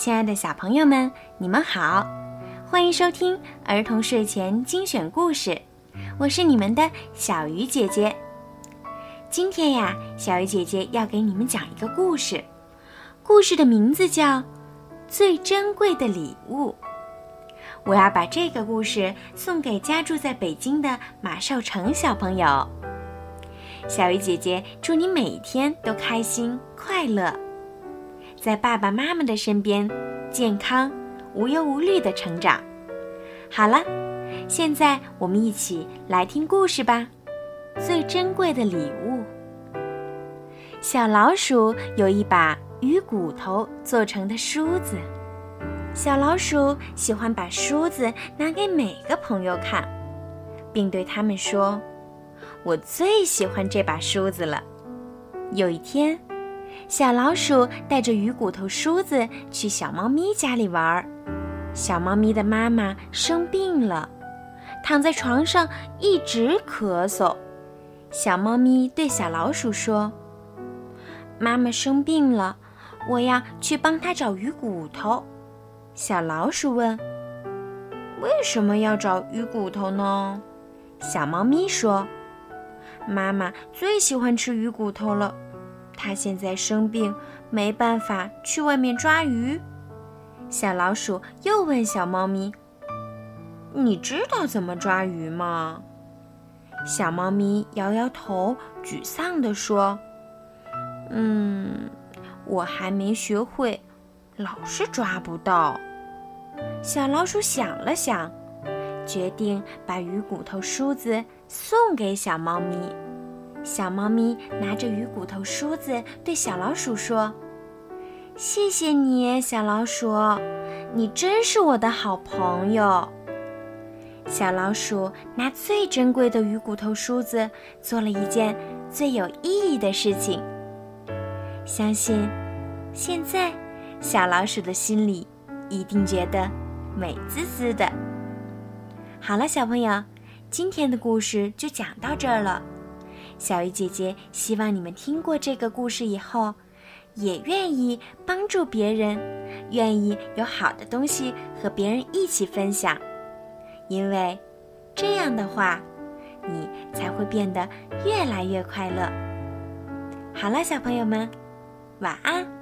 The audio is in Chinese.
亲爱的小朋友们，你们好，欢迎收听儿童睡前精选故事，我是你们的小鱼姐姐。今天呀，小鱼姐姐要给你们讲一个故事，故事的名字叫《最珍贵的礼物》。我要把这个故事送给家住在北京的马少成小朋友。小鱼姐姐祝你每天都开心快乐。在爸爸妈妈的身边，健康、无忧无虑的成长。好了，现在我们一起来听故事吧。最珍贵的礼物。小老鼠有一把鱼骨头做成的梳子，小老鼠喜欢把梳子拿给每个朋友看，并对他们说：“我最喜欢这把梳子了。”有一天。小老鼠带着鱼骨头梳子去小猫咪家里玩儿，小猫咪的妈妈生病了，躺在床上一直咳嗽。小猫咪对小老鼠说：“妈妈生病了，我要去帮她找鱼骨头。”小老鼠问：“为什么要找鱼骨头呢？”小猫咪说：“妈妈最喜欢吃鱼骨头了。”它现在生病，没办法去外面抓鱼。小老鼠又问小猫咪：“你知道怎么抓鱼吗？”小猫咪摇摇头，沮丧地说：“嗯，我还没学会，老是抓不到。”小老鼠想了想，决定把鱼骨头梳子送给小猫咪。小猫咪拿着鱼骨头梳子，对小老鼠说：“谢谢你，小老鼠，你真是我的好朋友。”小老鼠拿最珍贵的鱼骨头梳子，做了一件最有意义的事情。相信，现在小老鼠的心里一定觉得美滋滋的。好了，小朋友，今天的故事就讲到这儿了。小鱼姐姐希望你们听过这个故事以后，也愿意帮助别人，愿意有好的东西和别人一起分享，因为这样的话，你才会变得越来越快乐。好了，小朋友们，晚安。